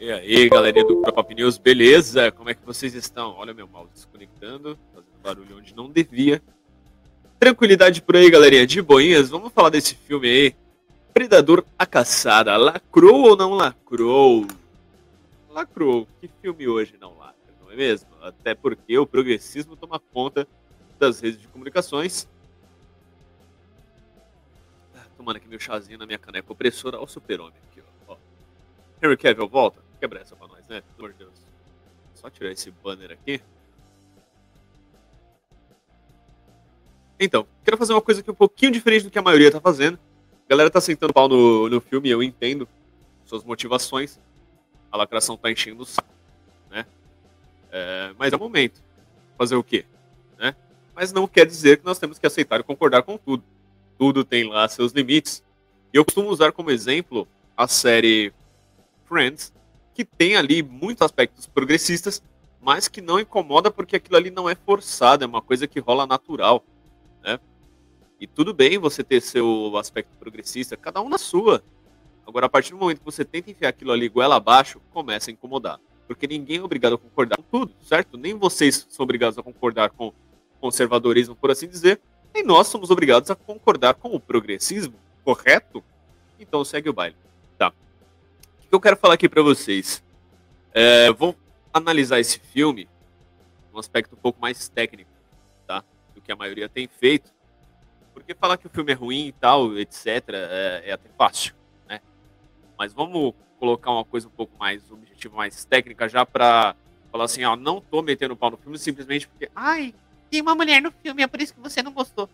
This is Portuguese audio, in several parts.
E aí, galerinha do Pop News, beleza? Como é que vocês estão? Olha meu mouse desconectando, fazendo barulho onde não devia. Tranquilidade por aí, galerinha, de boinhas. Vamos falar desse filme aí. Predador a Caçada. Lacrou ou não lacrou? Lacrou. Que filme hoje não lacra, não é mesmo? Até porque o progressismo toma conta das redes de comunicações. Tomando aqui meu chazinho na minha caneca opressora. Olha o super-homem aqui, ó. Henry Cavill, volta. Quebra essa pra nós, né? Pelo amor de Deus. Só tirar esse banner aqui. Então, quero fazer uma coisa aqui um pouquinho diferente do que a maioria tá fazendo. A galera tá sentando pau no, no filme, eu entendo suas motivações. A lacração tá enchendo o saco, né? É, mas é o momento. Fazer o quê? Né? Mas não quer dizer que nós temos que aceitar e concordar com tudo. Tudo tem lá seus limites. E eu costumo usar como exemplo a série Friends, que tem ali muitos aspectos progressistas, mas que não incomoda porque aquilo ali não é forçado, é uma coisa que rola natural, né? E tudo bem você ter seu aspecto progressista, cada um na sua. Agora, a partir do momento que você tenta enfiar aquilo ali goela abaixo, começa a incomodar. Porque ninguém é obrigado a concordar com tudo, certo? Nem vocês são obrigados a concordar com conservadorismo, por assim dizer, nem nós somos obrigados a concordar com o progressismo, correto? Então segue o baile que eu quero falar aqui para vocês? É, vou analisar esse filme num aspecto um pouco mais técnico, tá? Do que a maioria tem feito. Porque falar que o filme é ruim e tal, etc., é, é até fácil, né? Mas vamos colocar uma coisa um pouco mais objetiva, mais técnica, já para falar assim, ó, não tô metendo pau no filme simplesmente porque, ai, tem uma mulher no filme, é por isso que você não gostou.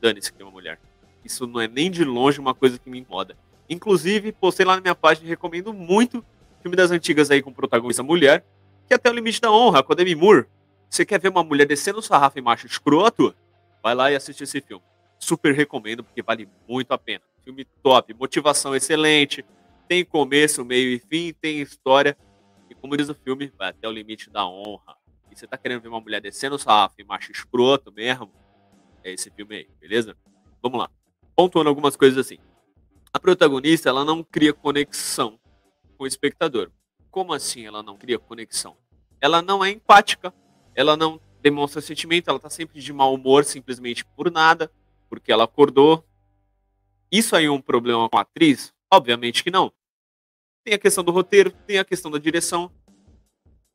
Dane-se que tem uma mulher. Isso não é nem de longe uma coisa que me incomoda. Inclusive, postei lá na minha página e recomendo muito filme das antigas aí com protagonista mulher, que é até o limite da honra, com a Demi Moore. Você quer ver uma mulher descendo o sarrafo em macho escroto? Vai lá e assiste esse filme. Super recomendo, porque vale muito a pena. Filme top, motivação excelente, tem começo, meio e fim, tem história. E como diz o filme, vai até o limite da honra. E você tá querendo ver uma mulher descendo o sarrafo em macho escroto mesmo? É esse filme aí, beleza? Vamos lá. Pontuando algumas coisas assim a protagonista ela não cria conexão com o espectador. Como assim ela não cria conexão? Ela não é empática, ela não demonstra sentimento, ela tá sempre de mau humor simplesmente por nada, porque ela acordou. Isso aí é um problema com a atriz? Obviamente que não. Tem a questão do roteiro, tem a questão da direção.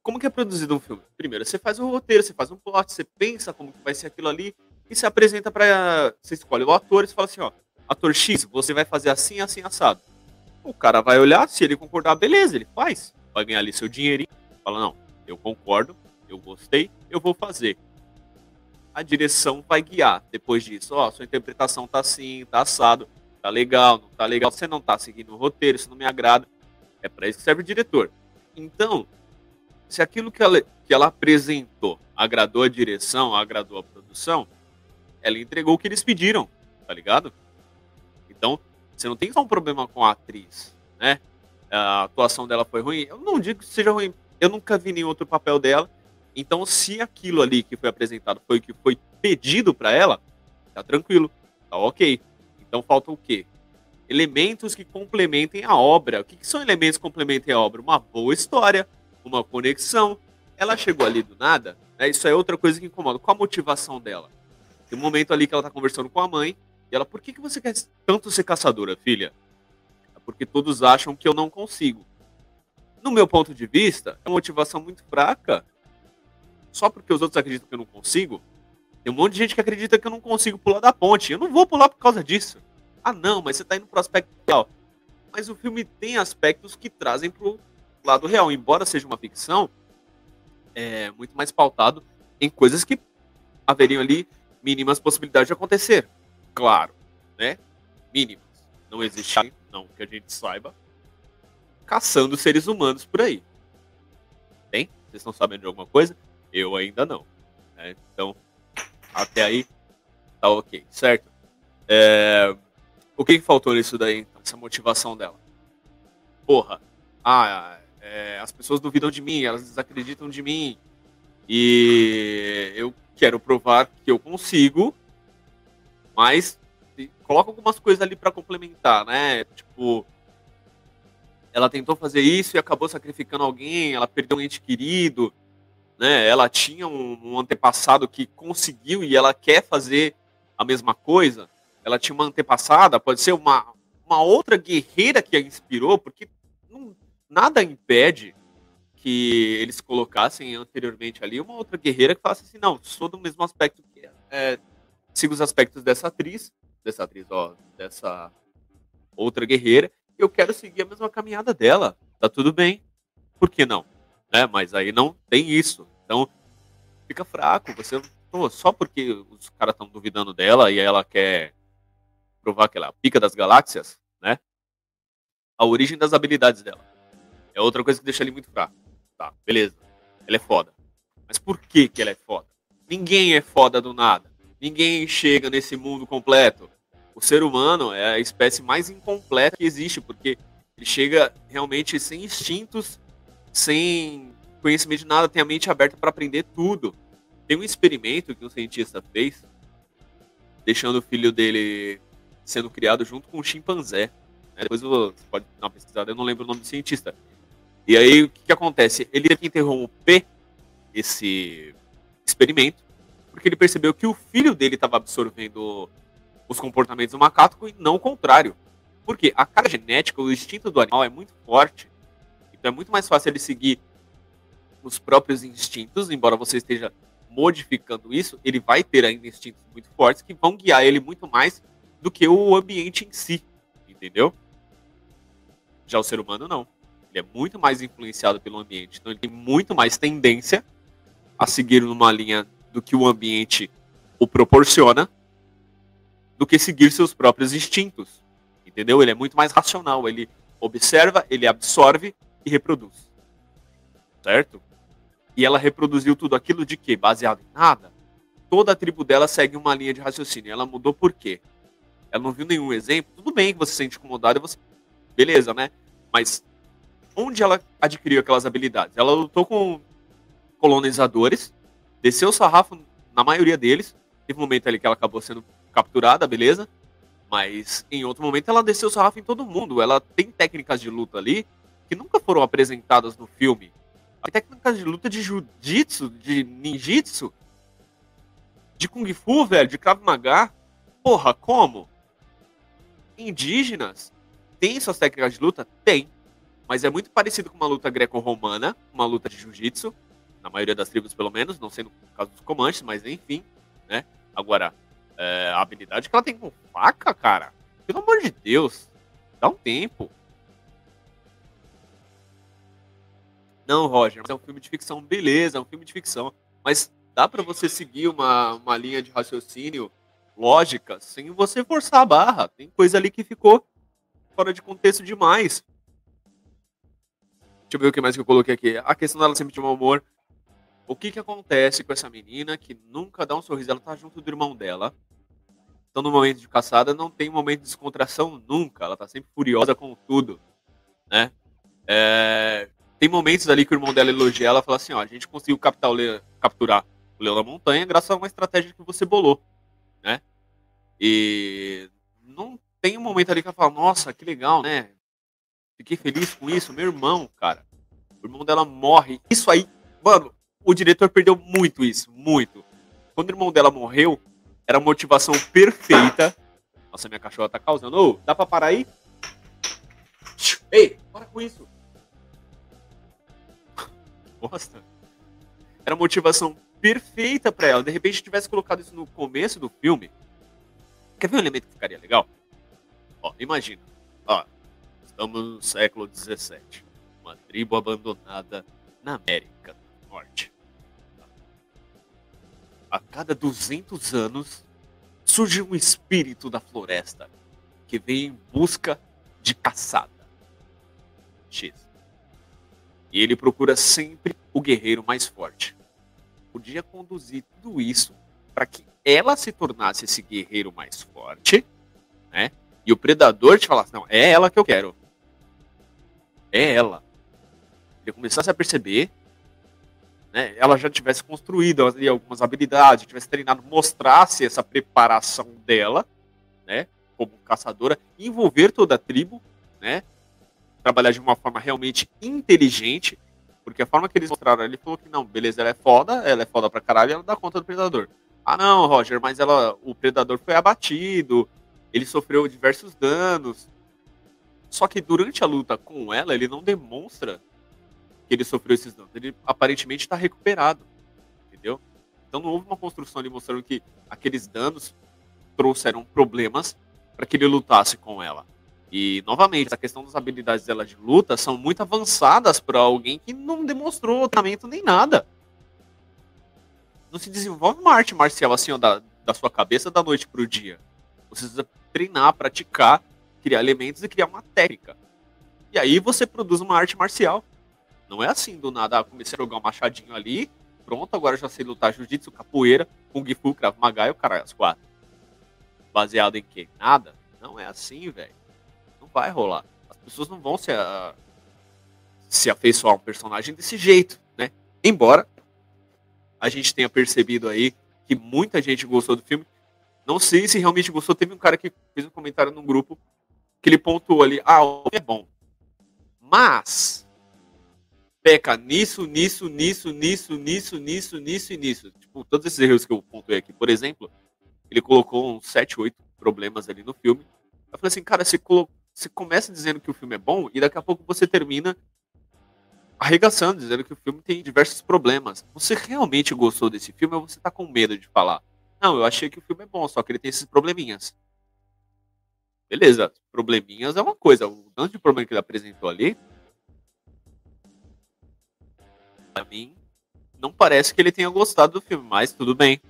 Como que é produzido um filme? Primeiro, você faz um roteiro, você faz um plot, você pensa como que vai ser aquilo ali e se apresenta para, você escolhe o ator e fala assim, ó, ator X, você vai fazer assim, assim, assado. O cara vai olhar, se ele concordar, beleza, ele faz. Vai ganhar ali seu dinheirinho. Fala, não, eu concordo, eu gostei, eu vou fazer. A direção vai guiar depois disso. Ó, sua interpretação tá assim, tá assado, tá legal, não tá legal. Você não tá seguindo o roteiro, isso não me agrada. É para isso que serve o diretor. Então, se aquilo que ela, que ela apresentou agradou a direção, agradou a produção, ela entregou o que eles pediram, tá ligado? Então, você não tem só um problema com a atriz, né? A atuação dela foi ruim. Eu não digo que seja ruim. Eu nunca vi nenhum outro papel dela. Então, se aquilo ali que foi apresentado foi o que foi pedido para ela, tá tranquilo, tá ok. Então, falta o quê? Elementos que complementem a obra. O que, que são elementos que complementem a obra? Uma boa história, uma conexão. Ela chegou ali do nada, né? Isso é outra coisa que incomoda. Qual a motivação dela? Tem um momento ali que ela tá conversando com a mãe, e ela, por que, que você quer tanto ser caçadora, filha? É porque todos acham que eu não consigo. No meu ponto de vista, é uma motivação muito fraca. Só porque os outros acreditam que eu não consigo. Tem um monte de gente que acredita que eu não consigo pular da ponte. Eu não vou pular por causa disso. Ah, não, mas você tá indo pro aspecto real. Mas o filme tem aspectos que trazem pro lado real. Embora seja uma ficção, é muito mais pautado em coisas que haveriam ali mínimas possibilidades de acontecer claro, né? Mínimas. Não existe, não que a gente saiba, caçando seres humanos por aí. Tem? Vocês estão sabendo de alguma coisa? Eu ainda não. Né? Então, até aí, tá ok, certo? É... O que, que faltou nisso daí, então, essa motivação dela? Porra, ah, é, as pessoas duvidam de mim, elas desacreditam de mim. E eu quero provar que eu consigo mas coloca algumas coisas ali para complementar, né? Tipo, ela tentou fazer isso e acabou sacrificando alguém, ela perdeu um ente querido, né? Ela tinha um, um antepassado que conseguiu e ela quer fazer a mesma coisa. Ela tinha uma antepassada, pode ser uma, uma outra guerreira que a inspirou, porque não, nada impede que eles colocassem anteriormente ali uma outra guerreira que falasse assim, não, sou do mesmo aspecto que é, sigo os aspectos dessa atriz, dessa atriz, ó, dessa outra guerreira, eu quero seguir a mesma caminhada dela. Tá tudo bem. Por que não? Né? Mas aí não tem isso. Então, fica fraco. Você pô, só porque os caras estão duvidando dela e ela quer provar que ela é a pica das galáxias, né? A origem das habilidades dela. É outra coisa que deixa ele muito fraco. Tá, beleza. Ela é foda. Mas por que, que ela é foda? Ninguém é foda do nada. Ninguém chega nesse mundo completo o ser humano é a espécie mais incompleta que existe, porque ele chega realmente sem instintos, sem conhecimento de nada, tem a mente aberta para aprender tudo. Tem um experimento que um cientista fez, deixando o filho dele sendo criado junto com um chimpanzé. Né? Depois você pode dar uma pesquisada, eu não lembro o nome do cientista. E aí o que, que acontece? Ele teve que interromper esse experimento, porque ele percebeu que o filho dele estava absorvendo os comportamentos do macaco e não o contrário. Porque a carga genética, o instinto do animal é muito forte. Então é muito mais fácil ele seguir os próprios instintos, embora você esteja modificando isso, ele vai ter ainda instintos muito fortes que vão guiar ele muito mais do que o ambiente em si, entendeu? Já o ser humano não. Ele é muito mais influenciado pelo ambiente, então ele tem muito mais tendência a seguir numa linha do que o ambiente o proporciona do que seguir seus próprios instintos. Entendeu? Ele é muito mais racional. Ele observa, ele absorve e reproduz. Certo? E ela reproduziu tudo aquilo de quê? Baseado em nada. Toda a tribo dela segue uma linha de raciocínio. Ela mudou por quê? Ela não viu nenhum exemplo. Tudo bem que você se sente incomodado, você... beleza, né? Mas onde ela adquiriu aquelas habilidades? Ela lutou com colonizadores, desceu o sarrafo na maioria deles. Teve um momento ali que ela acabou sendo capturada, beleza? Mas em outro momento ela desceu o sarrafo em todo mundo. Ela tem técnicas de luta ali que nunca foram apresentadas no filme. Tem técnicas de luta de jiu-jitsu, de ninjitsu, de kung fu, velho, de krav maga. Porra, como? Indígenas têm suas técnicas de luta? Tem. Mas é muito parecido com uma luta greco-romana, uma luta de jiu-jitsu, na maioria das tribos pelo menos, não sendo no caso dos comanches, mas enfim, né? Agora, é, a habilidade que ela tem com faca, cara. Pelo amor de Deus. Dá um tempo. Não, Roger, mas é um filme de ficção. Beleza, é um filme de ficção. Mas dá para você seguir uma, uma linha de raciocínio lógica sem você forçar a barra. Tem coisa ali que ficou fora de contexto demais. Deixa eu ver o que mais que eu coloquei aqui. A questão dela sempre de mau humor. O que que acontece com essa menina que nunca dá um sorriso? Ela tá junto do irmão dela. Então, no momento de caçada, não tem momento de descontração nunca. Ela tá sempre furiosa com tudo, né? É... Tem momentos ali que o irmão dela elogia ela fala assim, ó, a gente conseguiu captar o le... capturar o leão da montanha graças a uma estratégia que você bolou, né? E não tem um momento ali que ela fala, nossa, que legal, né? Fiquei feliz com isso, meu irmão, cara. O irmão dela morre. Isso aí, mano, o diretor perdeu muito isso, muito. Quando o irmão dela morreu, era a motivação perfeita. Nossa, minha cachorra tá causando. Ô, dá pra parar aí? Ei, para com isso. Bosta. Era a motivação perfeita para ela. De repente, tivesse colocado isso no começo do filme. Quer ver um elemento que ficaria legal? Ó, imagina. Ó, estamos no século XVII. Uma tribo abandonada na América Norte. A cada 200 anos surge um espírito da floresta que vem em busca de caçada. X. E ele procura sempre o guerreiro mais forte. Podia conduzir tudo isso para que ela se tornasse esse guerreiro mais forte, né? E o predador te falasse: não, é ela que eu quero. É ela. Ele começasse a perceber né, ela já tivesse construído ali algumas habilidades, tivesse treinado, mostrasse essa preparação dela, né, como caçadora, envolver toda a tribo, né, trabalhar de uma forma realmente inteligente, porque a forma que eles mostraram, ele falou que não, beleza, ela é foda, ela é foda pra caralho ela dá conta do predador. Ah não, Roger, mas ela, o predador foi abatido, ele sofreu diversos danos. Só que durante a luta com ela, ele não demonstra que ele sofreu esses danos. Ele aparentemente está recuperado, entendeu? Então não houve uma construção ali mostrando que aqueles danos trouxeram problemas para que ele lutasse com ela. E, novamente, a questão das habilidades dela de luta são muito avançadas para alguém que não demonstrou treinamento nem nada. Não se desenvolve uma arte marcial assim, ó, da, da sua cabeça da noite para o dia. Você precisa treinar, praticar, criar elementos e criar uma técnica. E aí você produz uma arte marcial. Não é assim do nada, ah, comecei a jogar um machadinho ali, pronto, agora já sei lutar jiu-jitsu, capoeira, kung fu, krav maga e o caralho, as quatro. Baseado em quê? Nada. Não é assim, velho vai rolar. As pessoas não vão se, a, se afeiçoar a um personagem desse jeito, né? Embora a gente tenha percebido aí que muita gente gostou do filme. Não sei se realmente gostou. Teve um cara que fez um comentário no grupo que ele pontuou ali: ah, o é bom. Mas peca nisso, nisso, nisso, nisso, nisso, nisso, nisso e nisso. Tipo, todos esses erros que eu pontuei aqui. Por exemplo, ele colocou uns 7, 8 problemas ali no filme. Eu falei assim, cara, você colocou você começa dizendo que o filme é bom e daqui a pouco você termina arregaçando, dizendo que o filme tem diversos problemas. Você realmente gostou desse filme ou você tá com medo de falar? Não, eu achei que o filme é bom, só que ele tem esses probleminhas. Beleza, probleminhas é uma coisa. O tanto de problema que ele apresentou ali, pra mim, não parece que ele tenha gostado do filme, mas tudo bem.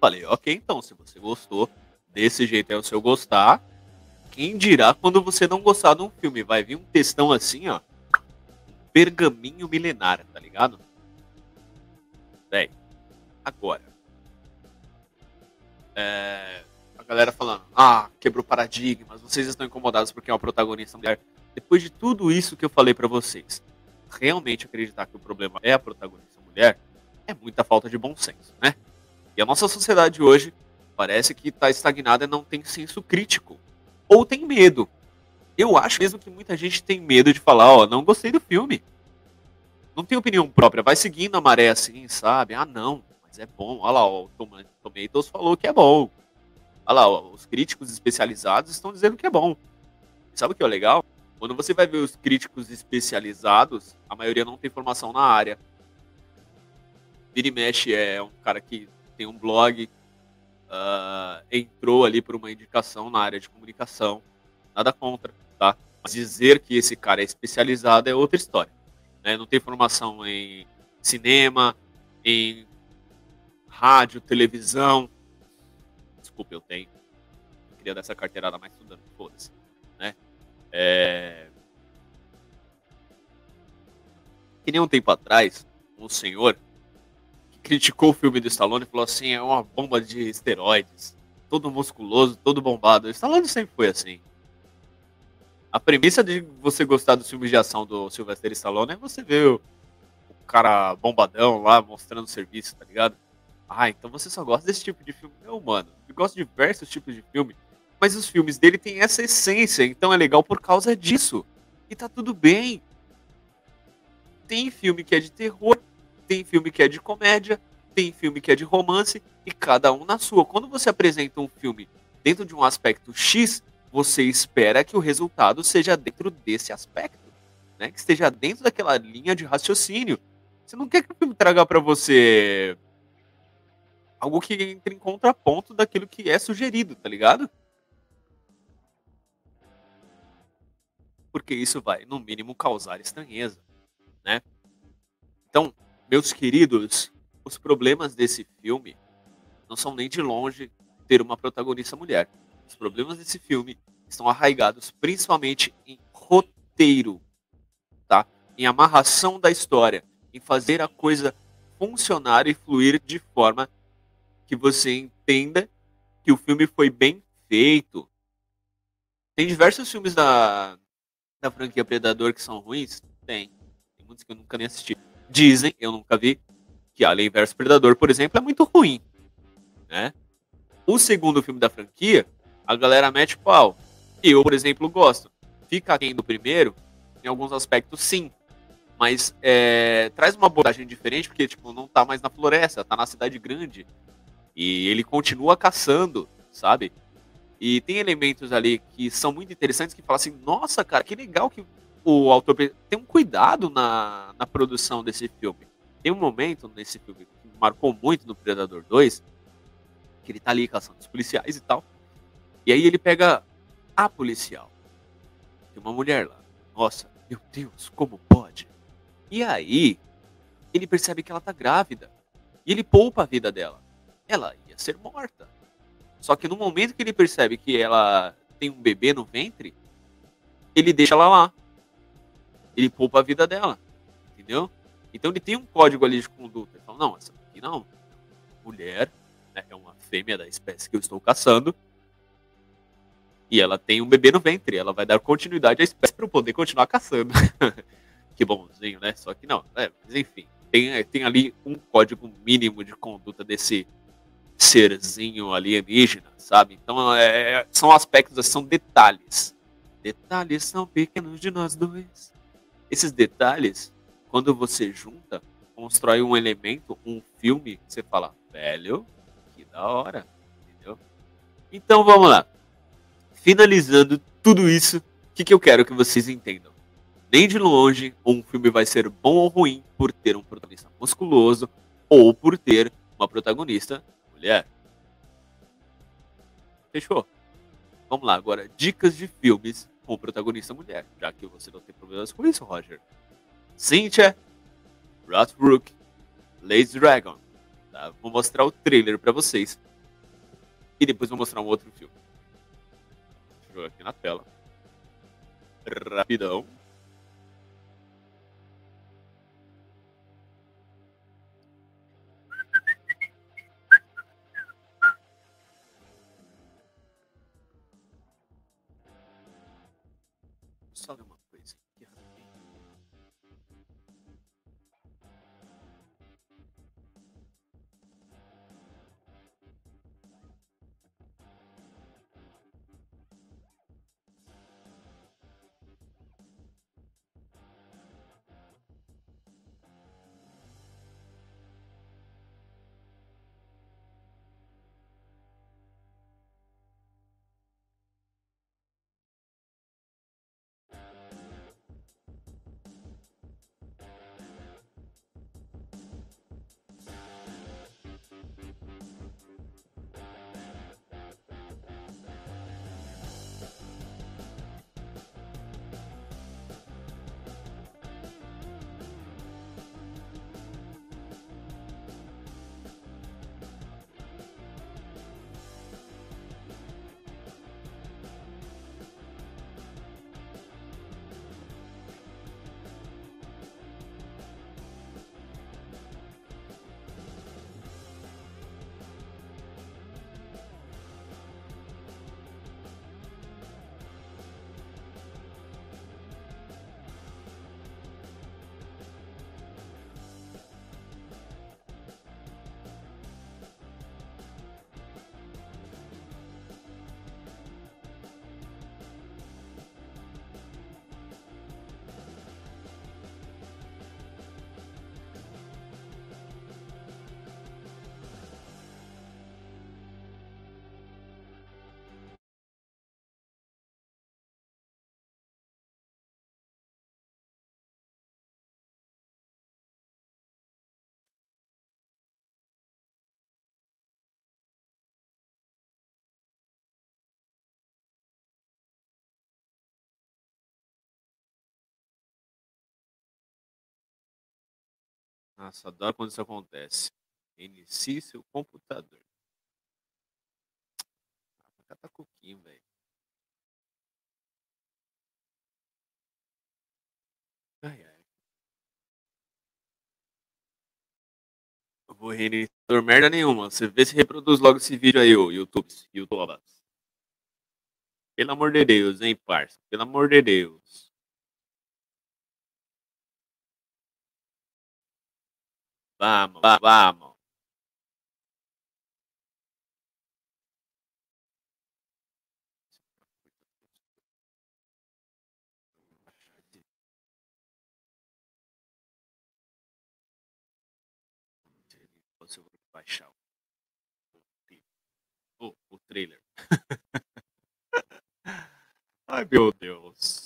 Falei, ok, então, se você gostou, desse jeito é o seu gostar, quem dirá quando você não gostar de um filme? Vai vir um textão assim, ó. Pergaminho milenar, tá ligado? Véi, agora. É, a galera falando, ah, quebrou paradigmas, vocês estão incomodados porque é uma protagonista mulher. Depois de tudo isso que eu falei para vocês, realmente acreditar que o problema é a protagonista mulher é muita falta de bom senso, né? E a nossa sociedade hoje parece que está estagnada e não tem senso crítico ou tem medo. Eu acho mesmo que muita gente tem medo de falar, ó, não gostei do filme. Não tem opinião própria, vai seguindo a maré assim, sabe? Ah, não, mas é bom. Olha lá, o Tomatoes falou que é bom. Olha lá, os críticos especializados estão dizendo que é bom. E sabe o que é legal? Quando você vai ver os críticos especializados, a maioria não tem formação na área. E mexe é um cara que tem um blog, uh, entrou ali por uma indicação na área de comunicação. Nada contra, tá? Mas dizer que esse cara é especializado é outra história. Né? Não tem formação em cinema, em rádio, televisão. Desculpa, eu tenho. Eu queria dar essa carteirada mais estudando, foda-se. Né? É... Que nem um tempo atrás, um senhor criticou o filme do Stallone e falou assim: é uma bomba de esteroides. Todo musculoso, todo bombado. O Stallone sempre foi assim. A premissa de você gostar dos filmes de ação do Sylvester Stallone é você ver o, o cara bombadão lá mostrando serviço, tá ligado? Ah, então você só gosta desse tipo de filme. Não, mano. Eu gosto de diversos tipos de filme. Mas os filmes dele têm essa essência, então é legal por causa disso. E tá tudo bem. Tem filme que é de terror, tem filme que é de comédia, tem filme que é de romance e cada um na sua. Quando você apresenta um filme dentro de um aspecto X, você espera que o resultado seja dentro desse aspecto, né? Que esteja dentro daquela linha de raciocínio. Você não quer que o filme traga para você algo que entre em contraponto daquilo que é sugerido, tá ligado? Porque isso vai, no mínimo, causar estranheza, né? Então, meus queridos, os problemas desse filme não são nem de longe ter uma protagonista mulher. Os problemas desse filme estão arraigados principalmente em roteiro, tá? Em amarração da história, em fazer a coisa funcionar e fluir de forma que você entenda que o filme foi bem feito. Tem diversos filmes da, da franquia Predador que são ruins? Tem. Que eu nunca nem assisti. Dizem, eu nunca vi, que Alien vs Predador, por exemplo, é muito ruim. Né? O segundo filme da franquia, a galera mete pau. Eu, por exemplo, gosto. Fica quem do primeiro? Em alguns aspectos, sim. Mas é, traz uma abordagem diferente, porque tipo, não tá mais na floresta, tá na cidade grande. E ele continua caçando, sabe? E tem elementos ali que são muito interessantes que falam assim, nossa, cara, que legal que o autor tem um cuidado na, na produção desse filme. Tem um momento nesse filme que marcou muito no Predador 2, que ele tá ali caçando os policiais e tal. E aí ele pega a policial. Tem uma mulher lá. Nossa, meu Deus, como pode? E aí, ele percebe que ela tá grávida. E ele poupa a vida dela. Ela ia ser morta. Só que no momento que ele percebe que ela tem um bebê no ventre, ele deixa ela lá. Ele poupa a vida dela. Entendeu? Então ele tem um código ali de conduta. Ele fala, não, essa aqui não. Mulher, né, é uma fêmea da espécie que eu estou caçando. E ela tem um bebê no ventre. Ela vai dar continuidade à espécie para eu poder continuar caçando. que bonzinho, né? Só que não. É, mas enfim, tem, tem ali um código mínimo de conduta desse serzinho alienígena, sabe? Então é, são aspectos, são detalhes. Detalhes são pequenos de nós dois. Esses detalhes, quando você junta, constrói um elemento, um filme, você fala, velho, que da hora, entendeu? Então vamos lá. Finalizando tudo isso, o que, que eu quero que vocês entendam? Nem de longe um filme vai ser bom ou ruim por ter um protagonista musculoso ou por ter uma protagonista mulher. Fechou? Vamos lá, agora, dicas de filmes com protagonista mulher, já que você não tem problemas com isso, Roger. Cynthia, Rothbrook, Lazy Dragon. Tá? Vou mostrar o trailer para vocês. E depois vou mostrar um outro filme. Deixa eu jogar aqui na tela. Rapidão. Nossa, adoro quando isso acontece. Inicie seu computador. Ah, tá coquinho, velho. Ai, ai. Eu vou reiniciar merda nenhuma. Você vê se reproduz logo esse vídeo aí, o YouTube. YouTube. Pelo amor de Deus, hein, parça? Pelo amor de Deus. Vamos, vamos. vamos. baixar o, o trailer. Ai, meu Deus.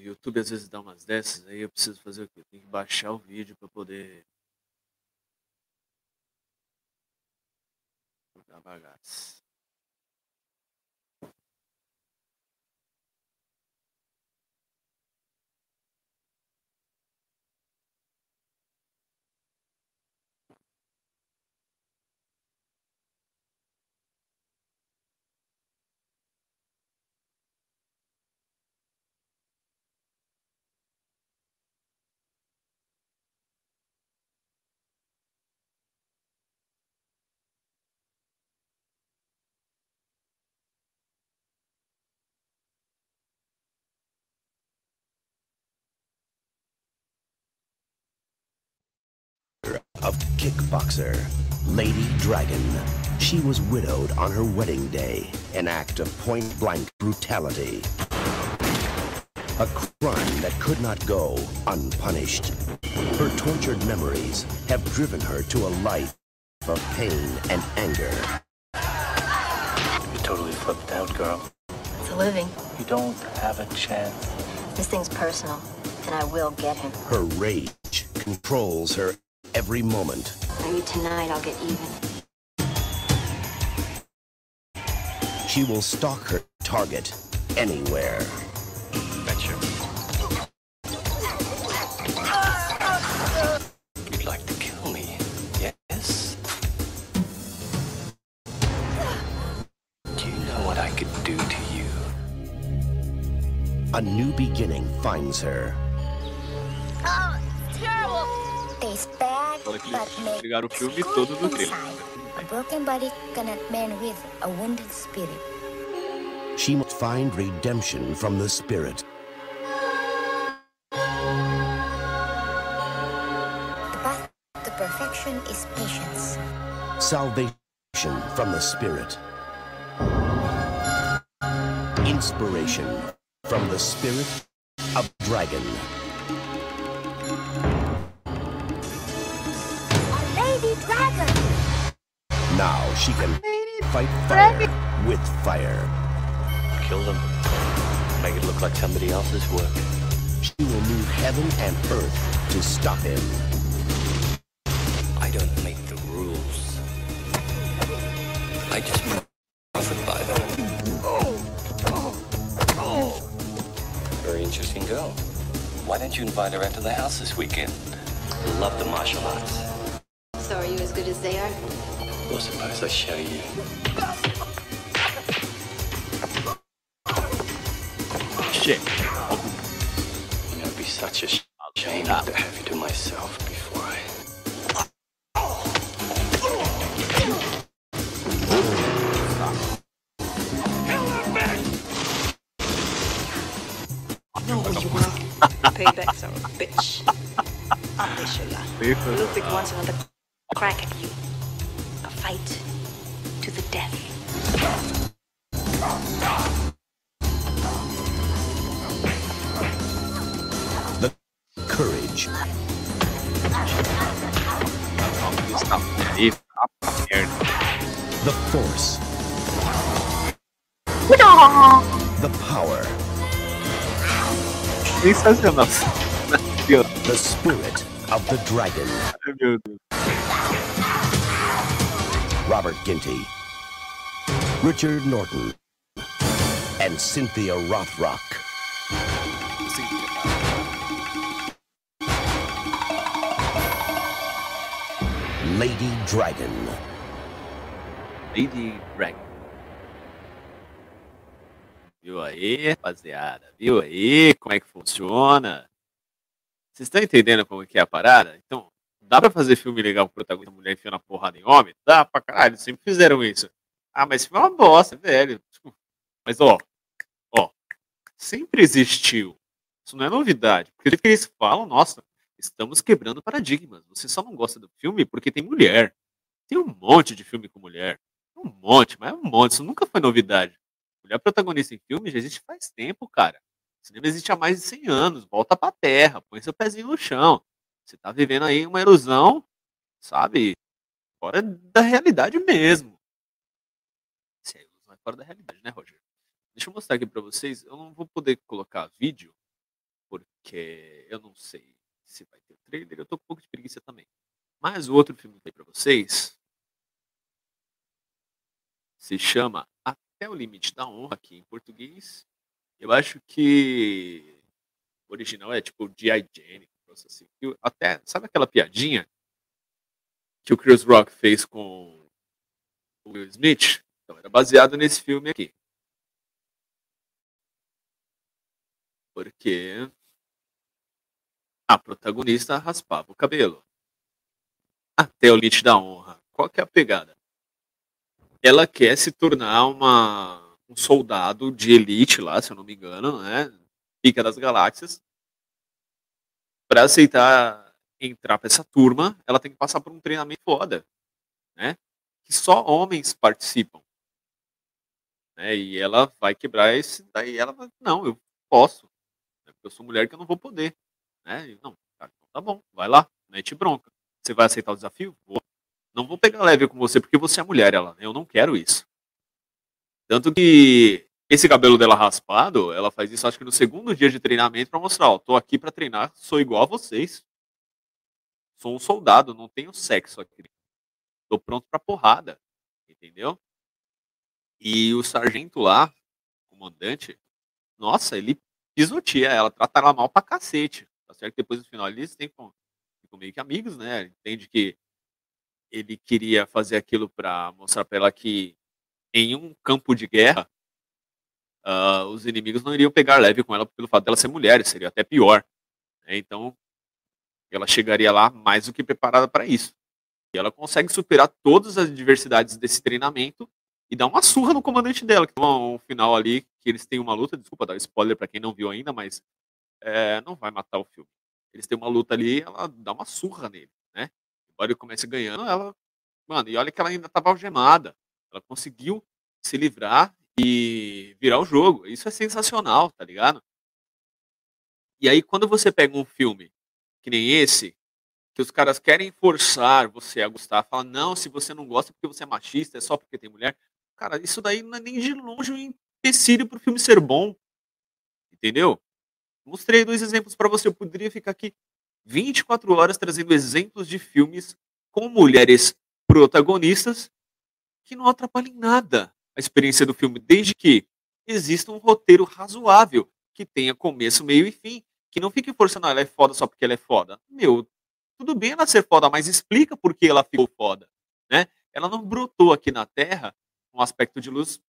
O YouTube às vezes dá umas dessas, aí eu preciso fazer o quê? Eu tenho que baixar o vídeo para poder bagaço. Kickboxer, Lady Dragon. She was widowed on her wedding day, an act of point-blank brutality. A crime that could not go unpunished. Her tortured memories have driven her to a life of pain and anger. You're totally flipped out, girl. It's a living. You don't have a chance. This thing's personal, and I will get him. Her rage controls her every moment. Maybe tonight I'll get even. She will stalk her target anywhere. Betcha. You'd like to kill me, yes? Do you know what I could do to you? A new beginning finds her. Fala que but make ligaram o filme todo no trailer. A broken body cannot mend with a wounded spirit. She must find redemption from the spirit. The path to perfection is patience. Salvation from the spirit. Inspiration from the spirit of dragon. Lady dragon! Now she can fight fire with fire. Kill them. Make it look like somebody else's work. She will move heaven and earth to stop him. I don't make the rules. I just profit by them. Very interesting girl. Why don't you invite her out to the house this weekend? Love the martial arts they are. We're supposed to show you. The force. The power. The spirit of the dragon. Robert Ginty. Richard Norton. And Cynthia Rothrock. Lady Dragon. Lady Dragon. Viu aí, rapaziada? Viu aí como é que funciona? Vocês estão entendendo como que é a parada? Então, dá pra fazer filme legal com o protagonista mulher enfiando a porrada em homem? Dá pra caralho, sempre fizeram isso. Ah, mas filme é uma bosta, velho. Mas, ó, ó, sempre existiu. Isso não é novidade. Porque do que eles falam, nossa, estamos quebrando paradigmas. Você só não gosta do filme porque tem mulher. Tem um monte de filme com mulher. Um monte, mas é um monte. Isso nunca foi novidade. Mulher protagonista em filme já existe faz tempo, cara. O cinema existe há mais de 100 anos. Volta pra terra, põe seu pezinho no chão. Você tá vivendo aí uma ilusão, sabe? Fora da realidade mesmo. Se é ilusão é fora da realidade, né, Roger? Deixa eu mostrar aqui pra vocês. Eu não vou poder colocar vídeo, porque eu não sei se vai ter trailer. Eu tô com um pouco de preguiça também. Mas o outro filme que tem pra vocês se chama Até o Limite da Honra, aqui em português. Eu acho que o original é tipo G.I. Jane, assim. Eu Até, sabe aquela piadinha que o Chris Rock fez com o Will Smith? Então, era baseado nesse filme aqui. Porque a protagonista raspava o cabelo. Até o limite da honra. Qual que é a pegada? Ela quer se tornar uma, um soldado de elite lá, se eu não me engano, né? Pica das galáxias. Para aceitar entrar para essa turma, ela tem que passar por um treinamento foda, né? Que só homens participam. Né? E ela vai quebrar esse. Daí ela vai, não, eu posso. né, Porque eu sou mulher que eu não vou poder. Né? Não, cara, então tá bom, vai lá, mete bronca. Você vai aceitar o desafio? Vou. Não vou pegar leve com você porque você é mulher, ela. Eu não quero isso. Tanto que esse cabelo dela raspado, ela faz isso acho que no segundo dia de treinamento pra mostrar, ó, tô aqui pra treinar, sou igual a vocês. Sou um soldado, não tenho sexo aqui. Tô pronto pra porrada. Entendeu? E o sargento lá, comandante, nossa, ele pisoteia ela, trata ela mal pra cacete. Tá certo? Depois no final eles ficam ficam meio que amigos, né? Entende que ele queria fazer aquilo pra mostrar pra ela que em um campo de guerra, ah, os inimigos não iriam pegar leve com ela pelo fato dela ser mulher, seria até pior. né? Então, ela chegaria lá mais do que preparada para isso. E ela consegue superar todas as adversidades desse treinamento e dar uma surra no comandante dela, que tem um final ali que eles têm uma luta, desculpa dar spoiler para quem não viu ainda, mas é, não vai matar o filme. Eles têm uma luta ali, ela dá uma surra nele, né? Embora ele comece ganhando, ela, mano, e olha que ela ainda estava algemada. Ela conseguiu se livrar e virar o jogo. Isso é sensacional, tá ligado? E aí quando você pega um filme que nem esse, que os caras querem forçar você a gostar, fala, não, se você não gosta é porque você é machista, é só porque tem mulher. Cara, isso daí não é nem de longe um empecilho pro filme ser bom. Entendeu? Mostrei dois exemplos pra você. Eu poderia ficar aqui 24 horas trazendo exemplos de filmes com mulheres protagonistas que não atrapalhem nada a experiência do filme, desde que exista um roteiro razoável, que tenha começo, meio e fim, que não fique forçando "Ah, ela é foda só porque ela é foda. Meu, tudo bem ela ser foda, mas explica por que ela ficou foda, né? Ela não brotou aqui na Terra um aspecto de luz,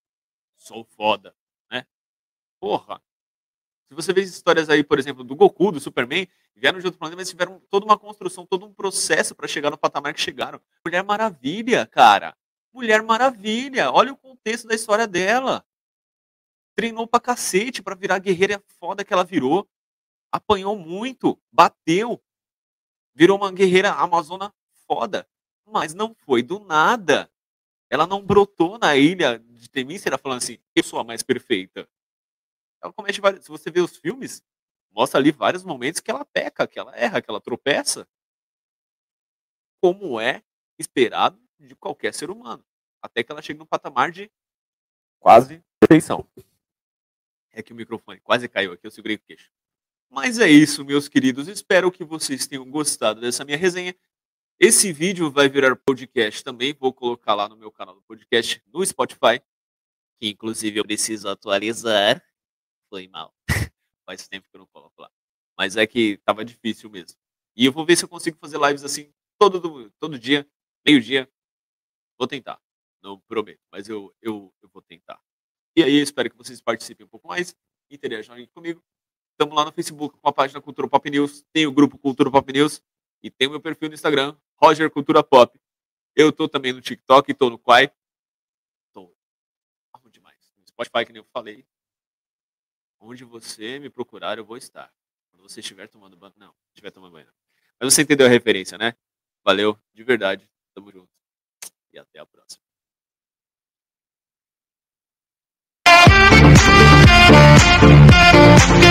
sou foda, né? Porra. Se você vê as histórias aí, por exemplo, do Goku, do Superman, vieram de outro planeta, mas tiveram toda uma construção, todo um processo para chegar no patamar que chegaram. Mulher Maravilha, cara. Mulher Maravilha. Olha o contexto da história dela. Treinou pra cacete pra virar a guerreira foda que ela virou. Apanhou muito, bateu. Virou uma guerreira amazona foda. Mas não foi do nada. Ela não brotou na ilha de Temícera falando assim, eu sou a mais perfeita. Ela comete vários. Se você vê os filmes, mostra ali vários momentos que ela peca, que ela erra, que ela tropeça. Como é esperado de qualquer ser humano. até que ela chegue no patamar de quase perfeição. É que o microfone quase caiu aqui, eu segurei o queixo. Mas é isso, meus queridos. Espero que vocês tenham gostado dessa minha resenha. Esse vídeo vai virar podcast também. Vou colocar lá no meu canal do podcast no Spotify. Que inclusive eu preciso atualizar. Foi mal. Faz tempo que eu não coloco lá. Mas é que tava difícil mesmo. E eu vou ver se eu consigo fazer lives assim todo, todo dia, meio-dia. Vou tentar. Não prometo, mas eu, eu, eu vou tentar. E aí, espero que vocês participem um pouco mais, interajam comigo. Estamos lá no Facebook com a página Cultura Pop News, tem o grupo Cultura Pop News e tem o meu perfil no Instagram, Roger Cultura Pop. Eu tô também no TikTok, tô no Quai. Tô onde mais? No Spotify, que nem eu falei. Onde você me procurar, eu vou estar. Quando você estiver tomando banho. Não, estiver tomando banho. Mas você entendeu a referência, né? Valeu, de verdade. Tamo junto. E até a próxima.